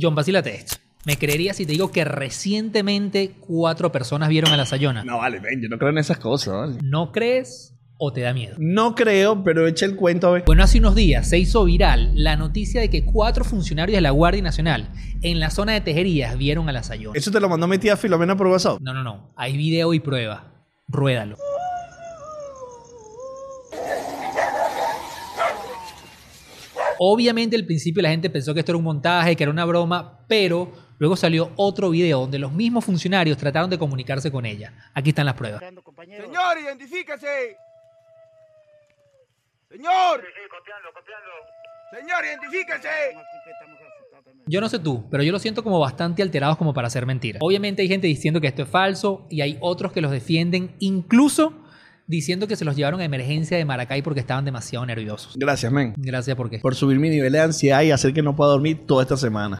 John, vacílate esto. ¿Me creerías si te digo que recientemente cuatro personas vieron a la Sayona? No, vale, ven, yo no creo en esas cosas, ¿vale? ¿No crees o te da miedo? No creo, pero echa el cuento a ver. Bueno, hace unos días se hizo viral la noticia de que cuatro funcionarios de la Guardia Nacional en la zona de Tejerías vieron a la Sayona. Eso te lo mandó mi tía Filomena por WhatsApp. No, no, no. Hay video y prueba. Ruédalo. Obviamente al principio la gente pensó que esto era un montaje, que era una broma, pero luego salió otro video donde los mismos funcionarios trataron de comunicarse con ella. Aquí están las pruebas. Señor, identifíquese. Señor. Señor, identifíquese. Yo no sé tú, pero yo lo siento como bastante alterados como para hacer mentira. Obviamente hay gente diciendo que esto es falso y hay otros que los defienden, incluso diciendo que se los llevaron a emergencia de Maracay porque estaban demasiado nerviosos. Gracias, men. Gracias porque... Por subir mi nivel de ansiedad y hacer que no pueda dormir toda esta semana.